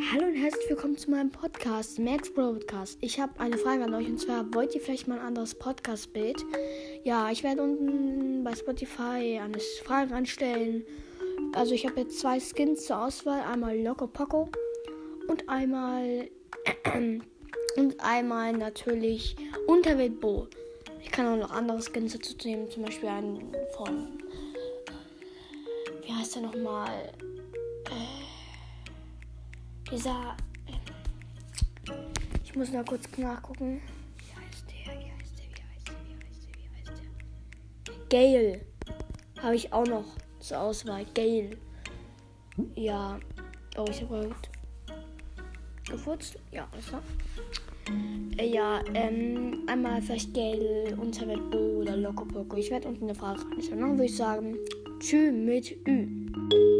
Hallo und herzlich willkommen zu meinem Podcast, Max Broadcast. Ich habe eine Frage an euch und zwar, wollt ihr vielleicht mal ein anderes Podcast-Bild? Ja, ich werde unten bei Spotify eine Frage anstellen. Also ich habe jetzt zwei Skins zur Auswahl, einmal Loco Poco und einmal und einmal natürlich Unterwelt Bo. Ich kann auch noch andere Skins dazu nehmen, zum Beispiel einen von wie heißt der nochmal? Dieser. Äh, ich muss noch kurz nachgucken. Wie heißt der? Wie heißt der? Wie heißt der? Wie heißt der? Wie heißt der? Gale. Habe ich auch noch zur Auswahl. Gale. Ja. Oh, ich habe heute gefurzt. Ja, alles klar. Äh, ja, ähm, einmal vielleicht Gale, Unterwelt Bo oder Loco Poco. Ich werde unten eine Frage reinstellen. Dann würde ich sagen, tschüss mit Ü.